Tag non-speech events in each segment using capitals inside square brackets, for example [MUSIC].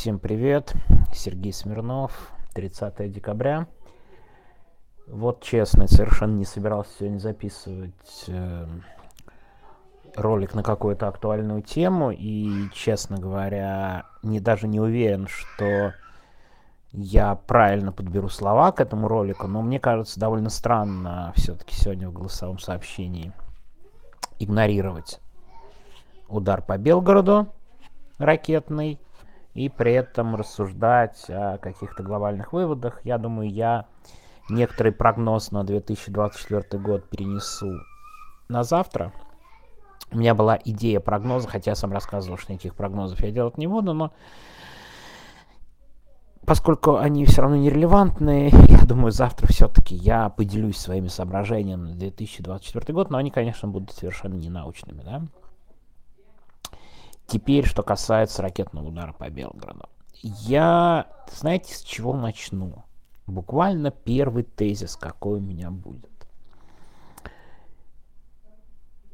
Всем привет, Сергей Смирнов, 30 декабря. Вот честно, совершенно не собирался сегодня записывать э, ролик на какую-то актуальную тему. И, честно говоря, не даже не уверен, что я правильно подберу слова к этому ролику, но мне кажется довольно странно все-таки сегодня в голосовом сообщении игнорировать удар по Белгороду ракетный и при этом рассуждать о каких-то глобальных выводах. Я думаю, я некоторый прогноз на 2024 год перенесу на завтра. У меня была идея прогноза, хотя я сам рассказывал, что никаких прогнозов я делать не буду, но поскольку они все равно нерелевантные, [LAUGHS] я думаю, завтра все-таки я поделюсь своими соображениями на 2024 год, но они, конечно, будут совершенно ненаучными, да. Теперь, что касается ракетного удара по Белгороду. Я, знаете, с чего начну? Буквально первый тезис, какой у меня будет.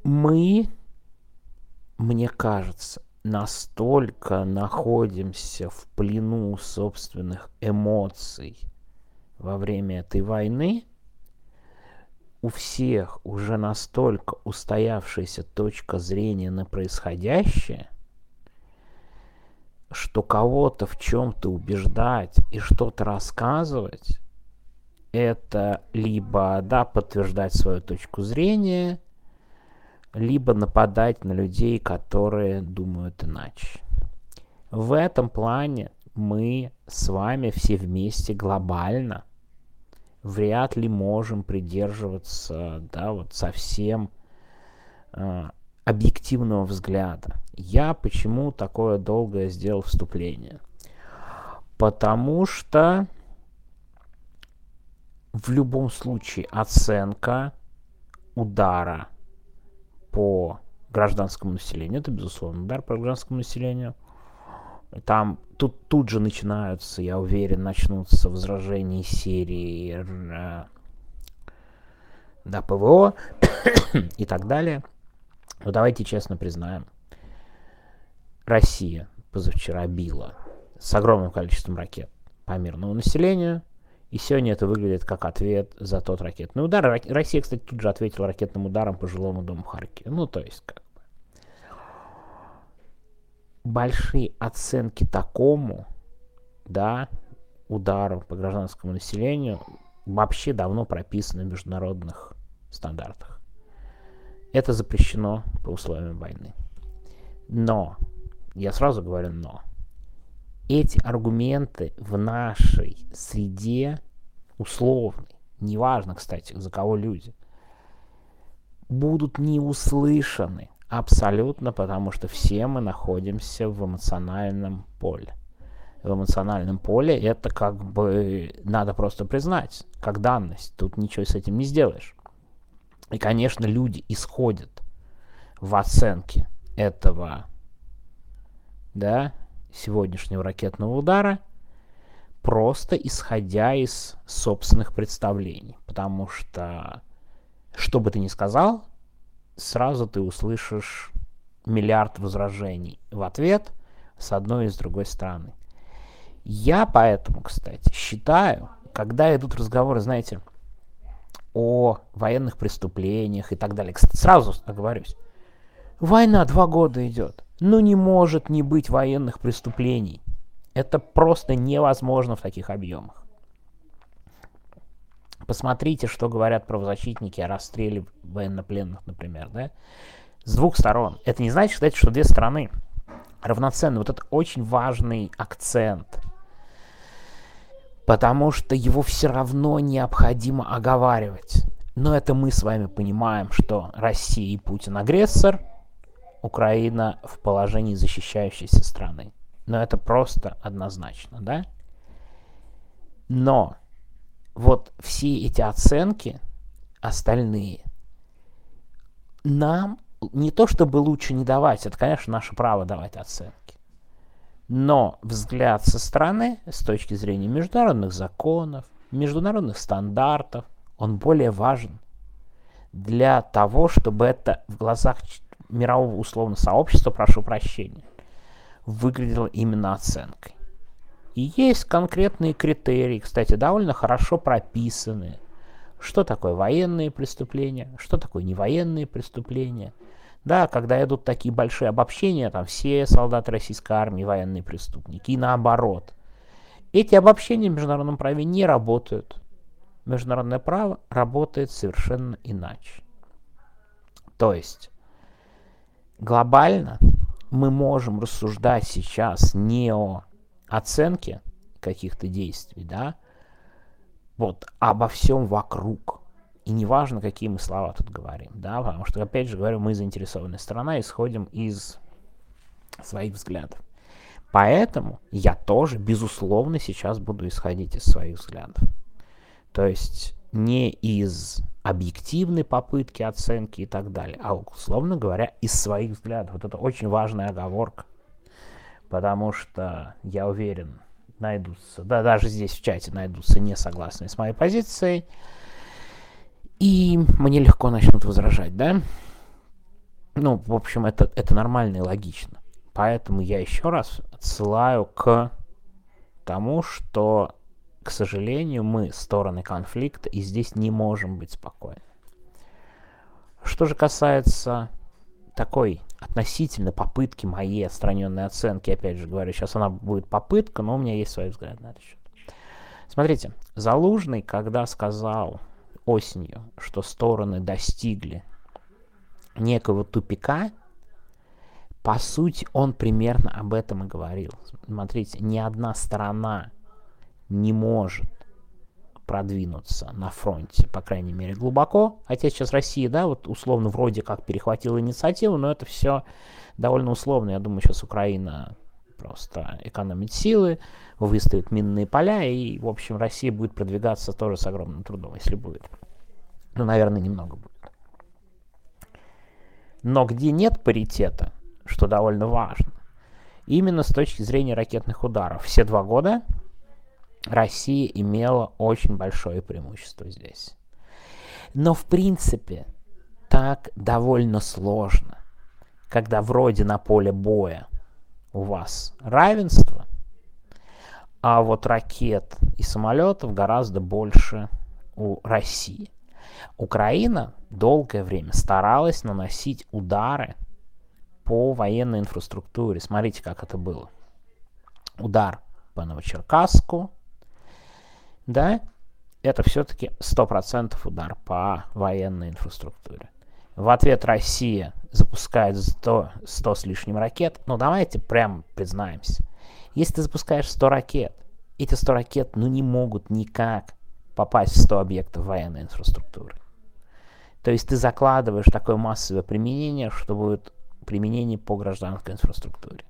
Мы, мне кажется, настолько находимся в плену собственных эмоций во время этой войны, у всех уже настолько устоявшаяся точка зрения на происходящее, что кого-то в чем-то убеждать и что-то рассказывать, это либо, да, подтверждать свою точку зрения, либо нападать на людей, которые думают иначе. В этом плане мы с вами все вместе глобально вряд ли можем придерживаться, да, вот совсем э, объективного взгляда. Я почему такое долгое сделал вступление? Потому что в любом случае оценка удара по гражданскому населению. Это, безусловно, удар по гражданскому населению. Там тут, тут же начинаются, я уверен, начнутся возражения серии э, да, ПВО [COUGHS] и так далее. Но давайте честно признаем, Россия позавчера била с огромным количеством ракет по мирному населению – и сегодня это выглядит как ответ за тот ракетный удар. Россия, кстати, тут же ответила ракетным ударом по жилому дому Харькове. Ну, то есть, как бы. Большие оценки такому, да, удару по гражданскому населению вообще давно прописаны в международных стандартах. Это запрещено по условиям войны. Но, я сразу говорю но, эти аргументы в нашей среде условной, неважно, кстати, за кого люди, будут не услышаны абсолютно, потому что все мы находимся в эмоциональном поле. В эмоциональном поле это как бы надо просто признать, как данность. Тут ничего с этим не сделаешь. И, конечно, люди исходят в оценке этого, да, сегодняшнего ракетного удара, просто исходя из собственных представлений. Потому что, что бы ты ни сказал, сразу ты услышишь миллиард возражений в ответ с одной и с другой стороны. Я поэтому, кстати, считаю, когда идут разговоры, знаете, о военных преступлениях и так далее. Кстати, сразу оговорюсь. Война два года идет. Ну не может не быть военных преступлений. Это просто невозможно в таких объемах. Посмотрите, что говорят правозащитники о расстреле военнопленных, например, да? С двух сторон. Это не значит, что две стороны равноценны. Вот это очень важный акцент. Потому что его все равно необходимо оговаривать. Но это мы с вами понимаем, что Россия и Путин агрессор – Украина в положении защищающейся страны. Но это просто однозначно, да? Но вот все эти оценки, остальные, нам не то чтобы лучше не давать, это, конечно, наше право давать оценки, но взгляд со стороны, с точки зрения международных законов, международных стандартов, он более важен для того, чтобы это в глазах мирового условно сообщества, прошу прощения, выглядело именно оценкой. И есть конкретные критерии, кстати, довольно хорошо прописанные. Что такое военные преступления, что такое невоенные преступления. Да, когда идут такие большие обобщения, там все солдаты российской армии военные преступники, и наоборот. Эти обобщения в международном праве не работают. Международное право работает совершенно иначе. То есть глобально мы можем рассуждать сейчас не о оценке каких-то действий, да, вот, обо всем вокруг. И неважно, какие мы слова тут говорим, да, потому что, опять же говорю, мы заинтересованная сторона, исходим из своих взглядов. Поэтому я тоже, безусловно, сейчас буду исходить из своих взглядов. То есть не из объективной попытки оценки и так далее, а, условно говоря, из своих взглядов. Вот это очень важная оговорка, потому что, я уверен, найдутся, да, даже здесь в чате найдутся не согласные с моей позицией, и мне легко начнут возражать, да? Ну, в общем, это, это нормально и логично. Поэтому я еще раз отсылаю к тому, что к сожалению, мы стороны конфликта, и здесь не можем быть спокойны. Что же касается такой относительно попытки моей отстраненной оценки, опять же говорю, сейчас она будет попытка, но у меня есть свой взгляд на этот. Смотрите, Залужный, когда сказал осенью, что стороны достигли некого тупика, по сути, он примерно об этом и говорил. Смотрите, ни одна сторона не может продвинуться на фронте, по крайней мере, глубоко. Хотя сейчас Россия, да, вот условно вроде как перехватила инициативу, но это все довольно условно. Я думаю, сейчас Украина просто экономит силы, выставит минные поля, и, в общем, Россия будет продвигаться тоже с огромным трудом, если будет. Ну, наверное, немного будет. Но где нет паритета, что довольно важно, именно с точки зрения ракетных ударов. Все два года Россия имела очень большое преимущество здесь. Но в принципе так довольно сложно, когда вроде на поле боя у вас равенство, а вот ракет и самолетов гораздо больше у России. Украина долгое время старалась наносить удары по военной инфраструктуре. Смотрите, как это было. Удар по Новочеркасску, да, это все-таки 100% удар по военной инфраструктуре. В ответ Россия запускает 100, 100 с лишним ракет. Ну, давайте прям признаемся. Если ты запускаешь 100 ракет, эти 100 ракет ну, не могут никак попасть в 100 объектов военной инфраструктуры. То есть ты закладываешь такое массовое применение, что будет применение по гражданской инфраструктуре.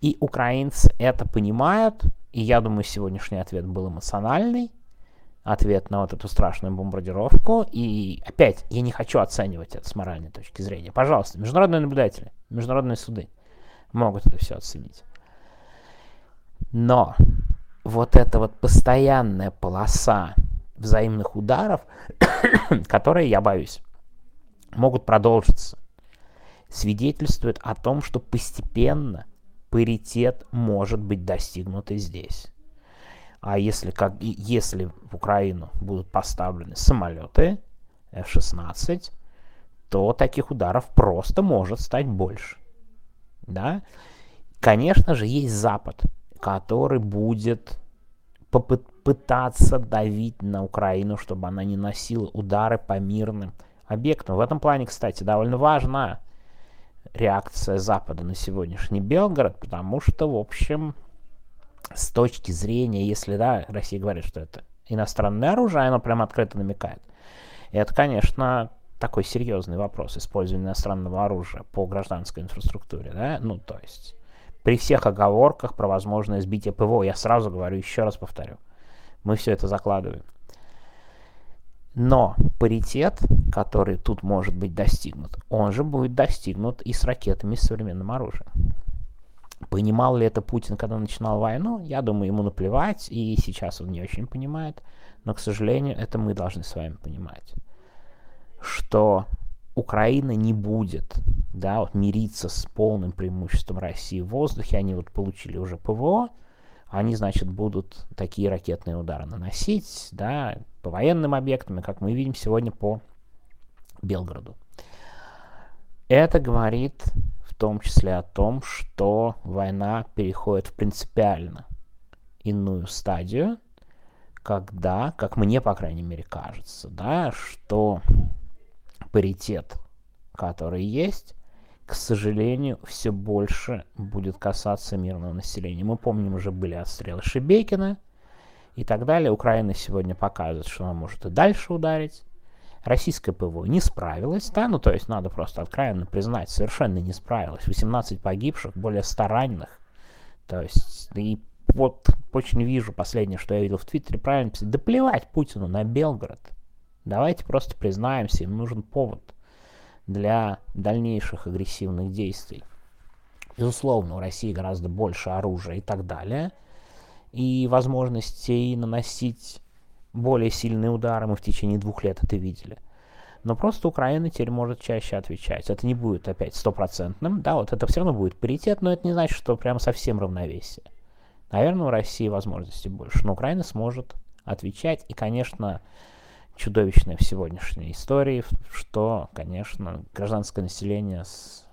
И украинцы это понимают, и я думаю, сегодняшний ответ был эмоциональный, ответ на вот эту страшную бомбардировку. И опять, я не хочу оценивать это с моральной точки зрения. Пожалуйста, международные наблюдатели, международные суды могут это все оценить. Но вот эта вот постоянная полоса взаимных ударов, [COUGHS] которые, я боюсь, могут продолжиться, свидетельствует о том, что постепенно паритет может быть достигнут и здесь. А если, как, если в Украину будут поставлены самолеты F-16, то таких ударов просто может стать больше. Да? Конечно же, есть Запад, который будет попытаться давить на Украину, чтобы она не носила удары по мирным объектам. В этом плане, кстати, довольно важно реакция Запада на сегодняшний Белгород, потому что, в общем, с точки зрения, если, да, Россия говорит, что это иностранное оружие, оно прям открыто намекает. это, конечно, такой серьезный вопрос использования иностранного оружия по гражданской инфраструктуре, да, ну, то есть при всех оговорках про возможное сбитие ПВО, я сразу говорю, еще раз повторю, мы все это закладываем. Но паритет, который тут может быть достигнут, он же будет достигнут и с ракетами, и с современным оружием. Понимал ли это Путин, когда начинал войну? Я думаю, ему наплевать, и сейчас он не очень понимает. Но, к сожалению, это мы должны с вами понимать, что Украина не будет да, вот, мириться с полным преимуществом России в воздухе. Они вот получили уже ПВО, они, значит, будут такие ракетные удары наносить, да, по военным объектам, как мы видим сегодня по Белгороду. Это говорит том числе о том, что война переходит в принципиально иную стадию, когда, как мне, по крайней мере, кажется, да, что паритет, который есть, к сожалению, все больше будет касаться мирного населения. Мы помним, уже были отстрелы Шебекина и так далее. Украина сегодня показывает, что она может и дальше ударить. Российское ПВО не справилось, да, ну то есть надо просто откровенно признать, совершенно не справилась. 18 погибших, более 100 раненых. То есть, и вот очень вижу последнее, что я видел в Твиттере, правильно писать, да плевать Путину на Белгород. Давайте просто признаемся, им нужен повод для дальнейших агрессивных действий. Безусловно, у России гораздо больше оружия и так далее, и возможностей наносить более сильные удары мы в течение двух лет это видели. Но просто Украина теперь может чаще отвечать. Это не будет опять стопроцентным, да, вот это все равно будет паритет, но это не значит, что прям совсем равновесие. Наверное, у России возможностей больше, но Украина сможет отвечать, и, конечно, чудовищное в сегодняшней истории, что, конечно, гражданское население с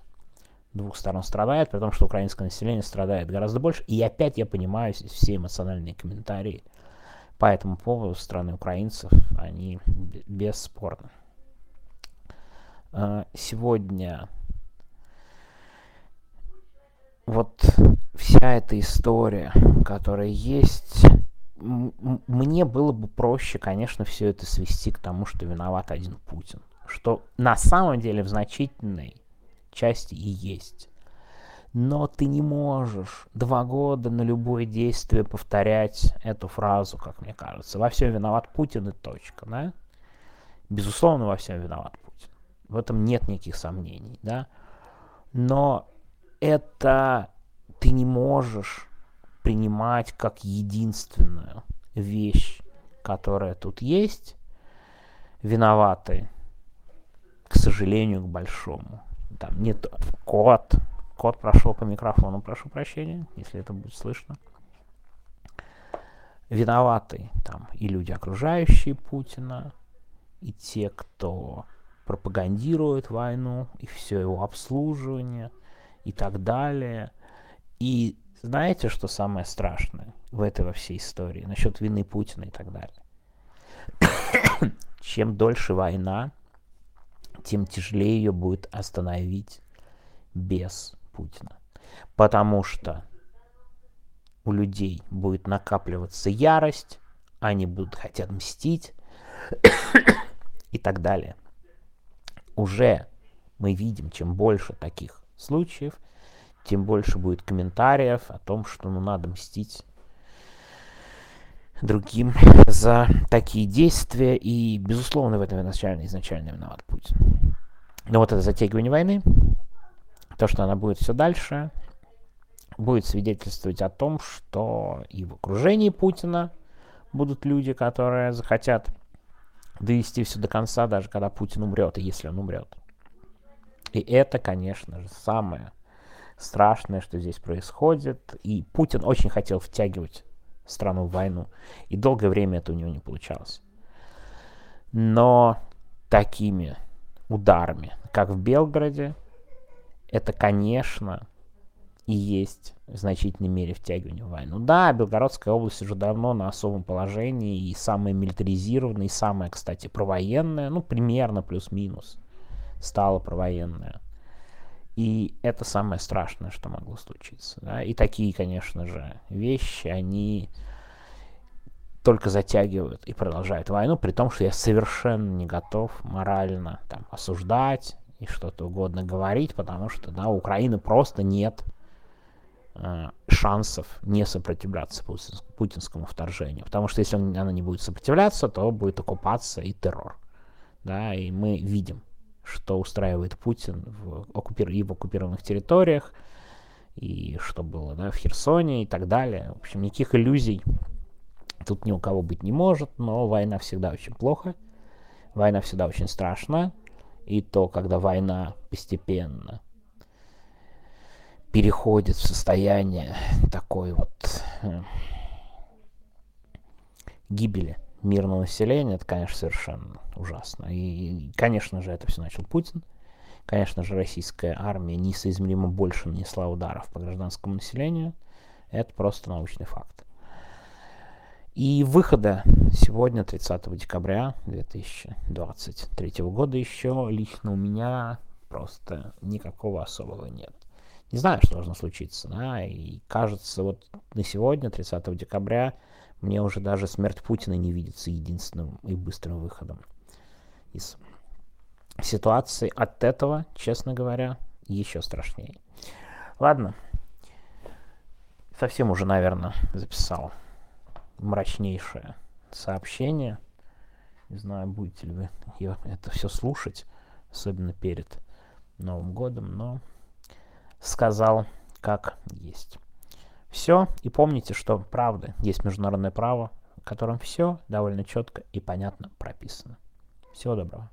двух сторон страдает, при том, что украинское население страдает гораздо больше. И опять я понимаю все эмоциональные комментарии по этому поводу страны украинцев, они бесспорны. А, сегодня вот вся эта история, которая есть, мне было бы проще, конечно, все это свести к тому, что виноват один Путин. Что на самом деле в значительной части и есть. Но ты не можешь два года на любое действие повторять эту фразу, как мне кажется. Во всем виноват Путин и точка, да? Безусловно, во всем виноват Путин. В этом нет никаких сомнений, да? Но это ты не можешь принимать как единственную вещь, которая тут есть. Виноваты, к сожалению, к большому. Там нет код, Кот прошел по микрофону, прошу прощения, если это будет слышно. Виноваты там и люди, окружающие Путина, и те, кто пропагандирует войну, и все его обслуживание, и так далее. И знаете, что самое страшное в этой во всей истории насчет вины Путина и так далее? Чем дольше война, тем тяжелее ее будет остановить без Путина. Потому что у людей будет накапливаться ярость, они будут хотят мстить и так далее. Уже мы видим, чем больше таких случаев, тем больше будет комментариев о том, что ну надо мстить другим за такие действия. И, безусловно, в этом изначально, изначально виноват Путин. Но вот это затягивание войны, то, что она будет все дальше, будет свидетельствовать о том, что и в окружении Путина будут люди, которые захотят довести все до конца, даже когда Путин умрет, и если он умрет. И это, конечно же, самое страшное, что здесь происходит. И Путин очень хотел втягивать страну в войну. И долгое время это у него не получалось. Но такими ударами, как в Белгороде, это, конечно, и есть в значительной мере втягивание в войну. Да, Белгородская область уже давно на особом положении и самая милитаризированная, и самая, кстати, провоенная, ну, примерно плюс-минус стала провоенная. И это самое страшное, что могло случиться. Да? И такие, конечно же, вещи, они только затягивают и продолжают войну, при том, что я совершенно не готов морально там, осуждать и что-то угодно говорить, потому что да, у Украины просто нет э, шансов не сопротивляться путинскому вторжению. Потому что если он, она не будет сопротивляться, то будет оккупация и террор. Да, и мы видим, что устраивает Путин в, оккупир... и в оккупированных территориях, и что было да, в Херсоне и так далее. В общем, никаких иллюзий тут ни у кого быть не может, но война всегда очень плохо, война всегда очень страшна, и то, когда война постепенно переходит в состояние такой вот э, гибели мирного населения, это, конечно, совершенно ужасно. И, конечно же, это все начал Путин. Конечно же, российская армия несоизмеримо больше нанесла ударов по гражданскому населению. Это просто научный факт. И выхода сегодня, 30 декабря 2023 года еще лично у меня просто никакого особого нет. Не знаю, что должно случиться, да, и кажется, вот на сегодня, 30 декабря, мне уже даже смерть Путина не видится единственным и быстрым выходом из ситуации. От этого, честно говоря, еще страшнее. Ладно, совсем уже, наверное, записал мрачнейшее сообщение. Не знаю, будете ли вы [LAUGHS] это все слушать, особенно перед Новым годом, но сказал как есть. Все, и помните, что правда есть международное право, в котором все довольно четко и понятно прописано. Всего доброго.